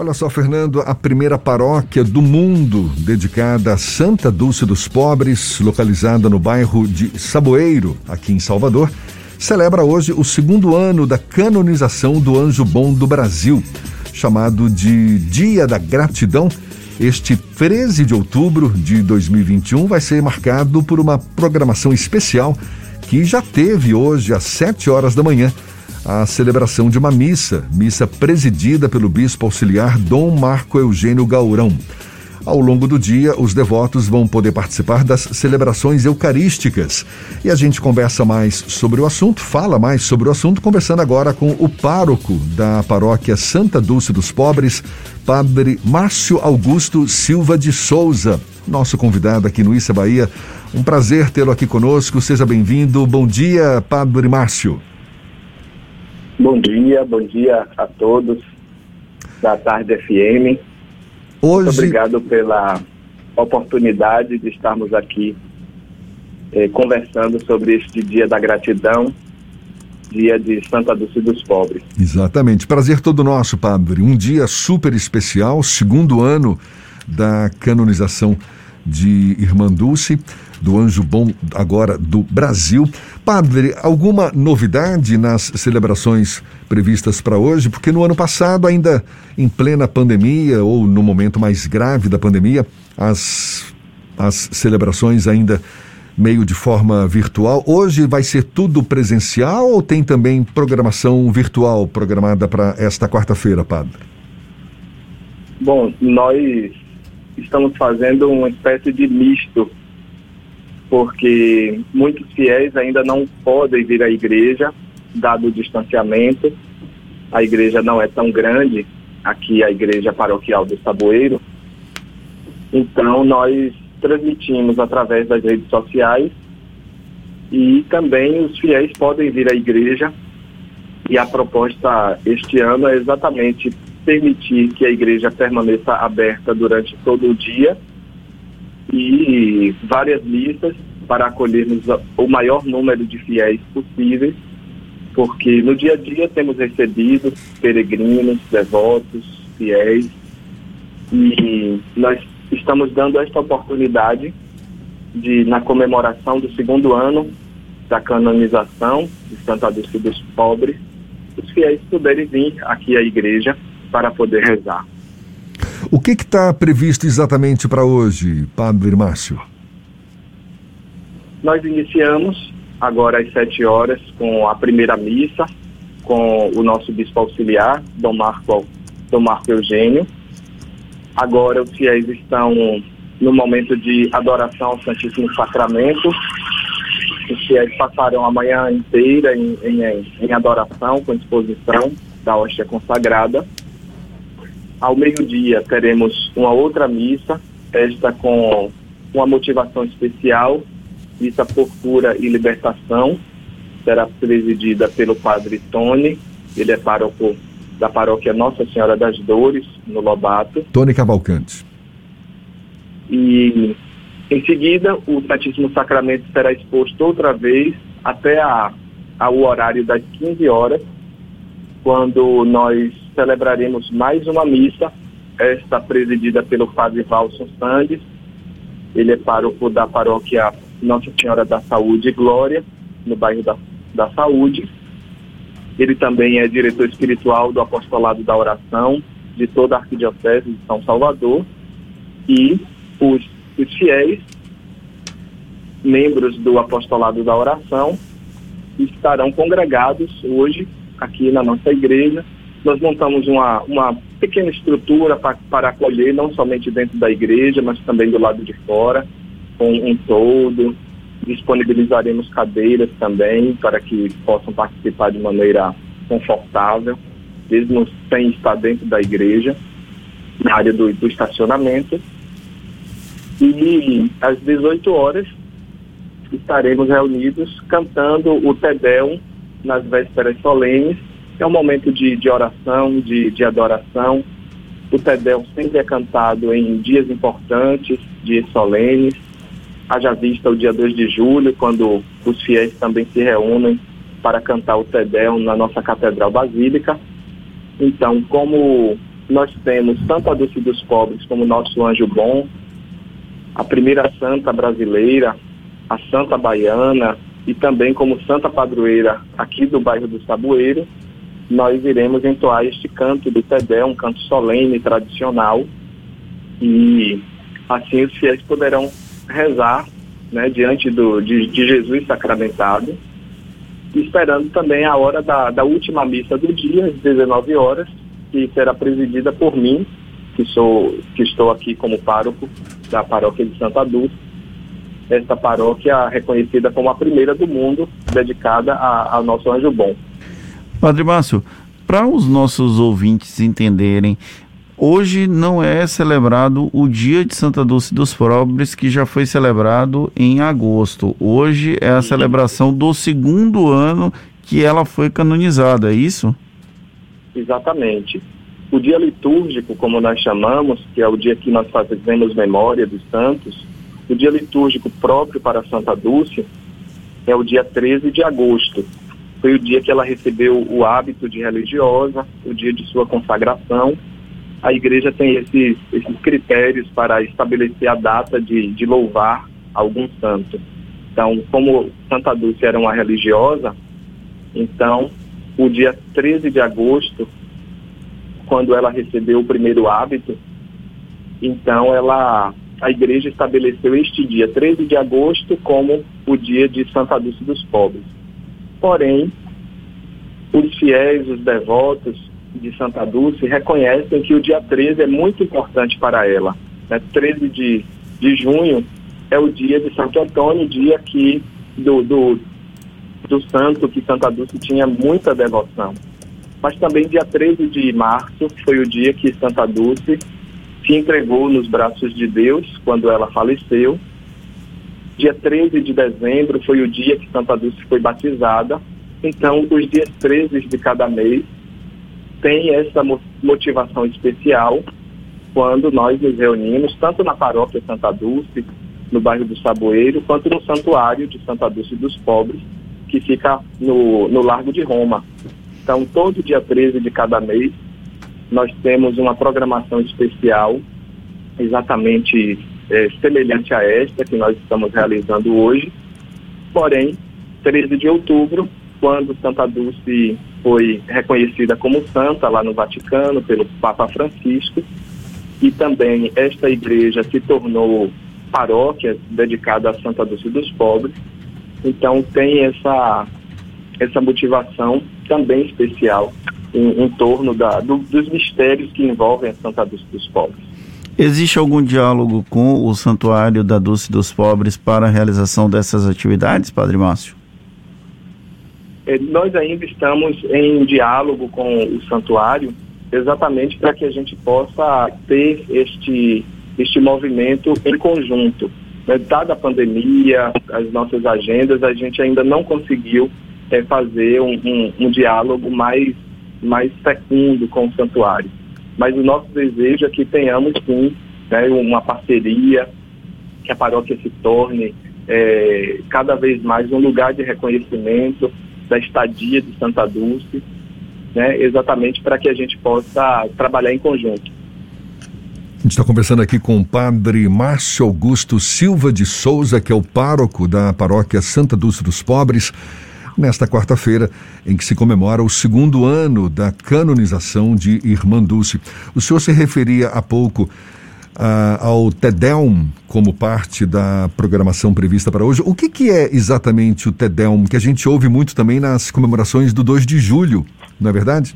Olha só, Fernando, a primeira paróquia do mundo dedicada a Santa Dulce dos Pobres, localizada no bairro de Saboeiro, aqui em Salvador, celebra hoje o segundo ano da canonização do Anjo Bom do Brasil, chamado de Dia da Gratidão. Este 13 de outubro de 2021 vai ser marcado por uma programação especial que já teve hoje às 7 horas da manhã a celebração de uma missa, missa presidida pelo bispo auxiliar Dom Marco Eugênio Gaurão. Ao longo do dia, os devotos vão poder participar das celebrações eucarísticas. E a gente conversa mais sobre o assunto, fala mais sobre o assunto, conversando agora com o pároco da paróquia Santa Dulce dos Pobres, Padre Márcio Augusto Silva de Souza, nosso convidado aqui no Issa Bahia. Um prazer tê-lo aqui conosco, seja bem-vindo. Bom dia, Padre Márcio. Bom dia, bom dia a todos da Tarde FM. Hoje... Muito obrigado pela oportunidade de estarmos aqui eh, conversando sobre este Dia da Gratidão, Dia de Santa Dulce dos Pobres. Exatamente. Prazer todo nosso, Padre. Um dia super especial, segundo ano da canonização de Irmã Dulce, do Anjo Bom, agora do Brasil. Padre, alguma novidade nas celebrações previstas para hoje? Porque no ano passado, ainda em plena pandemia, ou no momento mais grave da pandemia, as, as celebrações ainda meio de forma virtual. Hoje vai ser tudo presencial ou tem também programação virtual programada para esta quarta-feira, Padre? Bom, nós estamos fazendo uma espécie de misto, porque muitos fiéis ainda não podem vir à igreja, dado o distanciamento. A igreja não é tão grande, aqui a igreja paroquial do Saboeiro. Então, nós transmitimos através das redes sociais e também os fiéis podem vir à igreja. E a proposta este ano é exatamente permitir que a igreja permaneça aberta durante todo o dia e várias listas para acolhermos o maior número de fiéis possíveis, porque no dia a dia temos recebido peregrinos, devotos, fiéis, e nós estamos dando esta oportunidade de, na comemoração do segundo ano da canonização de Santa Dulce dos Pobres, os fiéis puderem vir aqui à igreja para poder rezar. O que está previsto exatamente para hoje, Padre Márcio? Nós iniciamos agora às sete horas com a primeira missa, com o nosso bispo auxiliar, Dom Marco, Dom Marco Eugênio. Agora os fiéis estão no momento de adoração ao Santíssimo Sacramento. Os fiéis passaram a manhã inteira em, em, em adoração, com exposição da hóstia consagrada. Ao meio-dia teremos uma outra missa, esta com uma motivação especial, missa por cura e libertação, será presidida pelo padre Tony, ele é pároco da paróquia Nossa Senhora das Dores, no Lobato. Tony Cavalcante. E em seguida, o Santíssimo Sacramento será exposto outra vez até a, ao horário das 15 horas, quando nós celebraremos mais uma missa, esta presidida pelo padre Valson Sandes, ele é pároco da paróquia Nossa Senhora da Saúde e Glória, no bairro da, da Saúde. Ele também é diretor espiritual do Apostolado da Oração de toda a Arquidiocese de São Salvador. E os, os fiéis, membros do Apostolado da Oração, estarão congregados hoje aqui na nossa igreja nós montamos uma, uma pequena estrutura para acolher, não somente dentro da igreja, mas também do lado de fora, com um todo. Disponibilizaremos cadeiras também para que possam participar de maneira confortável, mesmo sem estar dentro da igreja, na área do, do estacionamento. E às 18 horas estaremos reunidos cantando o Tedeum nas vésperas solenes é um momento de, de oração, de, de adoração. O Tedel sempre é cantado em dias importantes, dias solenes. Haja vista o dia 2 de julho, quando os fiéis também se reúnem para cantar o Tedel na nossa Catedral Basílica. Então, como nós temos Santa Dulce dos Pobres como nosso anjo bom, a primeira santa brasileira, a Santa Baiana e também como santa padroeira aqui do bairro do Saboeiro, nós iremos entoar este canto do Tedé, um canto solene, tradicional, e assim os fiéis poderão rezar né, diante do, de, de Jesus sacramentado, esperando também a hora da, da última missa do dia, às 19 horas, que será presidida por mim, que sou que estou aqui como pároco da paróquia de Santa Dulce. Esta paróquia reconhecida como a primeira do mundo dedicada ao nosso anjo bom. Padre Márcio, para os nossos ouvintes entenderem, hoje não é celebrado o Dia de Santa Dulce dos Pobres, que já foi celebrado em agosto. Hoje é a celebração do segundo ano que ela foi canonizada, é isso? Exatamente. O dia litúrgico, como nós chamamos, que é o dia que nós fazemos memória dos santos, o dia litúrgico próprio para Santa Dulce é o dia 13 de agosto. Foi o dia que ela recebeu o hábito de religiosa, o dia de sua consagração. A igreja tem esses, esses critérios para estabelecer a data de, de louvar algum santo. Então, como Santa Dulce era uma religiosa, então o dia 13 de agosto, quando ela recebeu o primeiro hábito, então ela a igreja estabeleceu este dia 13 de agosto como o dia de Santa Dulce dos Pobres. Porém, os fiéis, os devotos de Santa Dulce reconhecem que o dia 13 é muito importante para ela. Né? 13 de, de junho é o dia de Santo Antônio, dia que do, do, do santo que Santa Dulce tinha muita devoção. Mas também dia 13 de março foi o dia que Santa Dulce se entregou nos braços de Deus quando ela faleceu. Dia 13 de dezembro foi o dia que Santa Dulce foi batizada. Então, os dias 13 de cada mês tem essa motivação especial quando nós nos reunimos, tanto na paróquia Santa Dulce, no bairro do Saboeiro, quanto no santuário de Santa Dulce dos Pobres, que fica no, no Largo de Roma. Então, todo dia 13 de cada mês, nós temos uma programação especial, exatamente é, semelhante a esta que nós estamos realizando hoje. Porém, 13 de outubro, quando Santa Dulce foi reconhecida como santa lá no Vaticano pelo Papa Francisco, e também esta igreja se tornou paróquia dedicada a Santa Dulce dos Pobres, então tem essa, essa motivação também especial em, em torno da, do, dos mistérios que envolvem a Santa Dulce dos Pobres. Existe algum diálogo com o Santuário da Dulce dos Pobres para a realização dessas atividades, Padre Márcio? É, nós ainda estamos em diálogo com o santuário, exatamente para que a gente possa ter este, este movimento em conjunto. Né, dada a pandemia, as nossas agendas, a gente ainda não conseguiu é, fazer um, um, um, diálogo mais, mais fecundo com o santuário. Mas o nosso desejo é que tenhamos sim né, uma parceria, que a paróquia se torne é, cada vez mais um lugar de reconhecimento da estadia de Santa Dulce, né, exatamente para que a gente possa trabalhar em conjunto. A gente está conversando aqui com o padre Márcio Augusto Silva de Souza, que é o pároco da paróquia Santa Dulce dos Pobres, nesta quarta-feira, em que se comemora o segundo ano da canonização de Irmã Dulce. O senhor se referia há pouco uh, ao Tedeum como parte da programação prevista para hoje. O que, que é exatamente o Tedeum, que a gente ouve muito também nas comemorações do 2 de julho, não é verdade?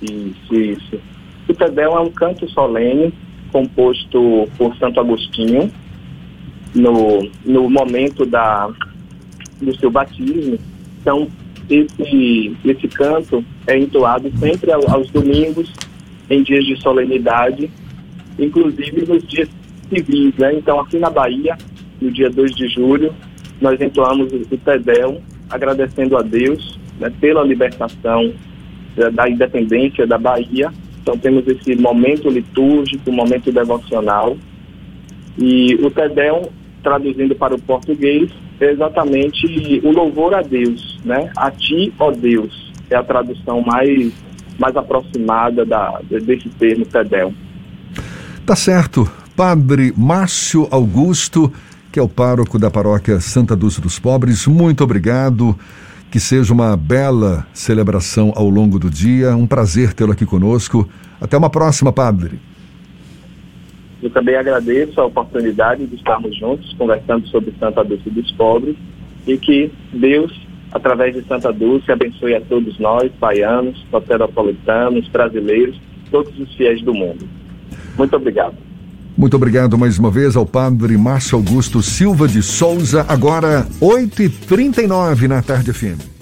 Isso, isso. O Tedeum é um canto solene composto por Santo Agostinho no, no momento da, do seu batismo. Então, esse, esse canto é entoado sempre aos domingos, em dias de solenidade, inclusive nos dias civis. Né? Então, aqui na Bahia, no dia 2 de julho, nós entoamos o Tedel, agradecendo a Deus né, pela libertação da, da independência da Bahia então temos esse momento litúrgico, momento devocional. E o Tedeum, traduzindo para o português, é exatamente o louvor a Deus, né? A ti, ó Deus, é a tradução mais, mais aproximada da, desse termo TEDEL. Tá certo. Padre Márcio Augusto, que é o pároco da paróquia Santa Dulce dos Pobres, muito obrigado. Que seja uma bela celebração ao longo do dia. Um prazer tê-lo aqui conosco. Até uma próxima, Padre. Eu também agradeço a oportunidade de estarmos juntos conversando sobre Santa Dulce dos Pobres e que Deus, através de Santa Dulce, abençoe a todos nós, baianos, soteropolitanos, brasileiros, todos os fiéis do mundo. Muito obrigado. Muito obrigado mais uma vez ao Padre Márcio Augusto Silva de Souza, agora 8h39 na tarde FM.